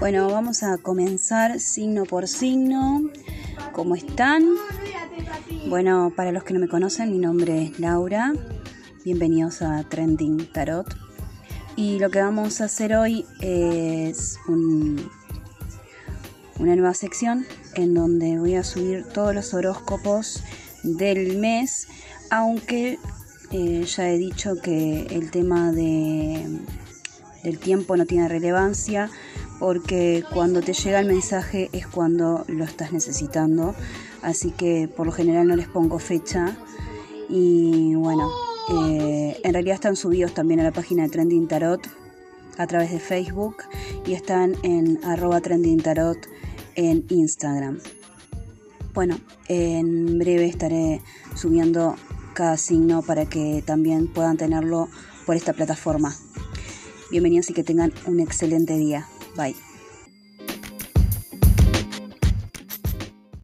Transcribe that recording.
Bueno, vamos a comenzar signo por signo. ¿Cómo están? Bueno, para los que no me conocen, mi nombre es Laura. Bienvenidos a Trending Tarot. Y lo que vamos a hacer hoy es una nueva sección en donde voy a subir todos los horóscopos del mes, aunque eh, ya he dicho que el tema de, del tiempo no tiene relevancia porque cuando te llega el mensaje es cuando lo estás necesitando, así que por lo general no les pongo fecha y bueno, eh, en realidad están subidos también a la página de Trending Tarot a través de Facebook y están en arroba Trending Tarot en Instagram. Bueno, en breve estaré subiendo cada signo para que también puedan tenerlo por esta plataforma. Bienvenidos y que tengan un excelente día. Bye.